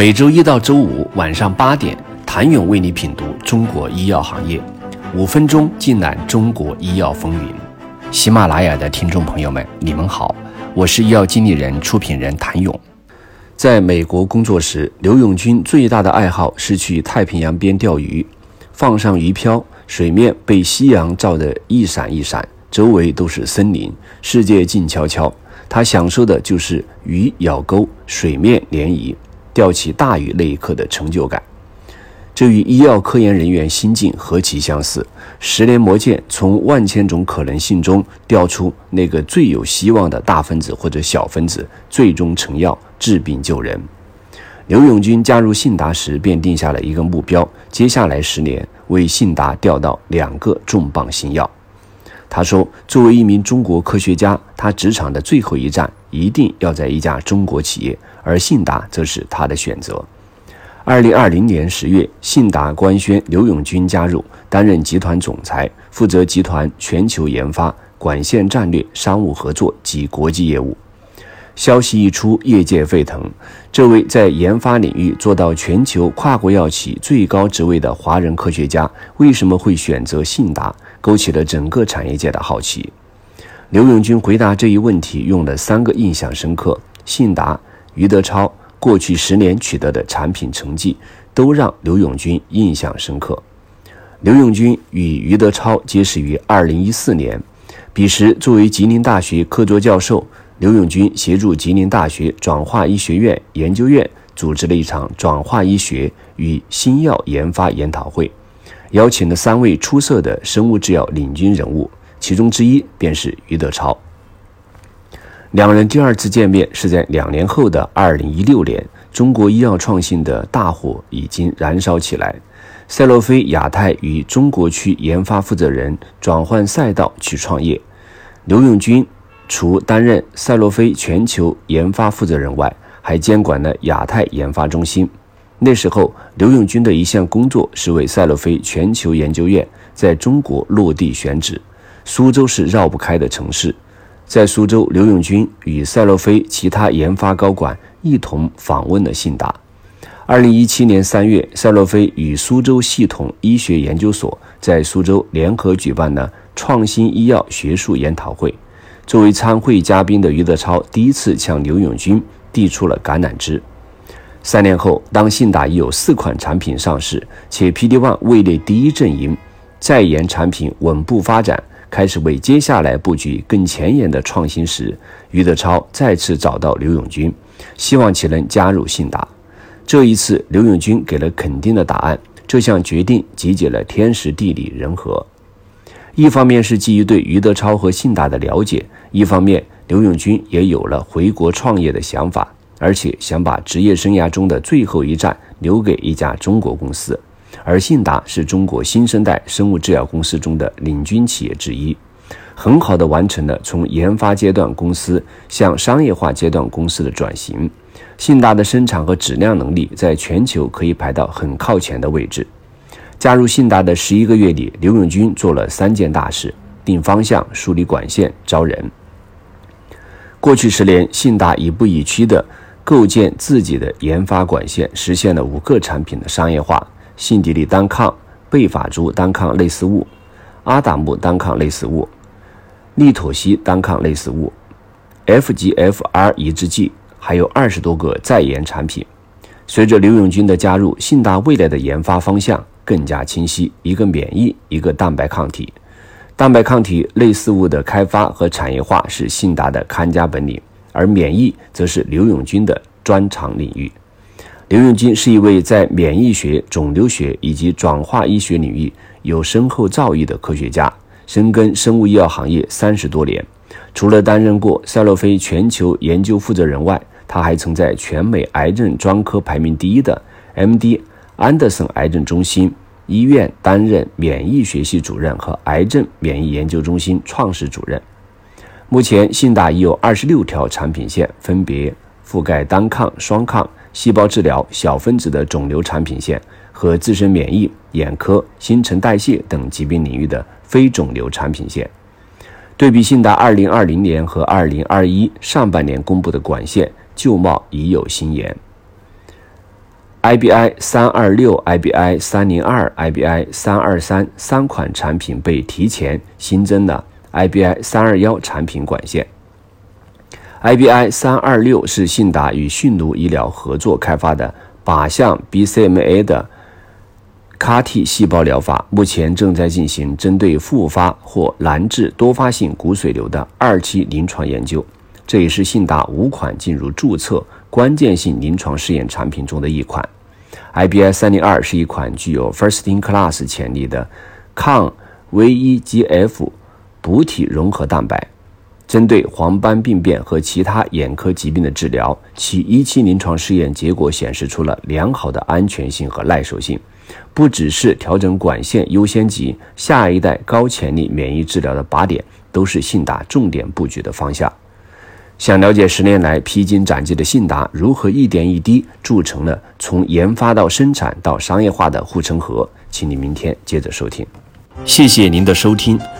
每周一到周五晚上八点，谭勇为你品读中国医药行业，五分钟尽览中国医药风云。喜马拉雅的听众朋友们，你们好，我是医药经理人、出品人谭勇。在美国工作时，刘永军最大的爱好是去太平洋边钓鱼，放上鱼漂，水面被夕阳照得一闪一闪，周围都是森林，世界静悄悄。他享受的就是鱼咬钩、水面涟漪、钓起大鱼那一刻的成就感。这与医药科研人员心境何其相似！十年磨剑，从万千种可能性中调出那个最有希望的大分子或者小分子，最终成药治病救人。刘永军加入信达时便定下了一个目标：接下来十年为信达调到两个重磅新药。他说：“作为一名中国科学家，他职场的最后一站一定要在一家中国企业，而信达则是他的选择。”二零二零年十月，信达官宣刘永军加入，担任集团总裁，负责集团全球研发、管线战略、商务合作及国际业务。消息一出，业界沸腾。这位在研发领域做到全球跨国药企最高职位的华人科学家，为什么会选择信达？勾起了整个产业界的好奇。刘永军回答这一问题用了三个印象深刻：信达、余德超过去十年取得的产品成绩，都让刘永军印象深刻。刘永军与余德超结识于二零一四年，彼时作为吉林大学客座教授，刘永军协助吉林大学转化医学院研究院组织了一场转化医学与新药研发研讨会。邀请了三位出色的生物制药领军人物，其中之一便是余德超。两人第二次见面是在两年后的二零一六年，中国医药创新的大火已经燃烧起来。赛诺菲亚太与中国区研发负责人转换赛道去创业，刘永军除担任赛诺菲全球研发负责人外，还监管了亚太研发中心。那时候，刘永军的一项工作是为赛诺菲全球研究院在中国落地选址。苏州是绕不开的城市，在苏州，刘永军与赛诺菲其他研发高管一同访问了信达。二零一七年三月，赛诺菲与苏州系统医学研究所在苏州联合举办了创新医药学术研讨会。作为参会嘉宾的余德超第一次向刘永军递出了橄榄枝。三年后，当信达已有四款产品上市，且 PD-1 位列第一阵营，在研产品稳步发展，开始为接下来布局更前沿的创新时，余德超再次找到刘永军，希望其能加入信达。这一次，刘永军给了肯定的答案。这项决定集结了天时地利人和，一方面是基于对于德超和信达的了解，一方面刘永军也有了回国创业的想法。而且想把职业生涯中的最后一站留给一家中国公司，而信达是中国新生代生物制药公司中的领军企业之一，很好的完成了从研发阶段公司向商业化阶段公司的转型。信达的生产和质量能力在全球可以排到很靠前的位置。加入信达的十一个月里，刘永军做了三件大事：定方向、梳理管线、招人。过去十年，信达一步一趋的。构建自己的研发管线，实现了五个产品的商业化：信迪利单抗、贝法珠单抗类似物、阿达木单抗类似物、利妥昔单抗类似物、FGFR 抑制剂，还有二十多个在研产品。随着刘永军的加入，信达未来的研发方向更加清晰：一个免疫，一个蛋白抗体。蛋白抗体类似物的开发和产业化是信达的看家本领。而免疫则是刘永军的专长领域。刘永军是一位在免疫学、肿瘤学以及转化医学领域有深厚造诣的科学家，深耕生物医药行业三十多年。除了担任过赛诺菲全球研究负责人外，他还曾在全美癌症专科排名第一的 MD 安德森癌症中心医院担任免疫学系主任和癌症免疫研究中心创始主任。目前，信达已有二十六条产品线，分别覆盖单抗、双抗、细胞治疗、小分子的肿瘤产品线和自身免疫、眼科、新陈代谢等疾病领域的非肿瘤产品线。对比信达二零二零年和二零二一上半年公布的管线，旧貌已有新颜。IBI 三二六、IBI 三零二、IBI 三二三三款产品被提前新增了 IBI 三二幺产品管线。IBI 三二六是信达与迅奴医疗合作开发的靶向 BCMA 的 CAR-T 细胞疗法，目前正在进行针对复发或难治多发性骨髓瘤的二期临床研究。这也是信达五款进入注册关键性临床试验产品中的一款。IBI 三零二是一款具有 first-in-class 潜力的抗 VEGF 补体融合蛋白。针对黄斑病变和其他眼科疾病的治疗，其一期临床试验结果显示出了良好的安全性和耐受性，不只是调整管线优先级，下一代高潜力免疫治疗的靶点都是信达重点布局的方向。想了解十年来披荆斩棘的信达如何一点一滴铸成了从研发到生产到商业化的护城河，请你明天接着收听。谢谢您的收听。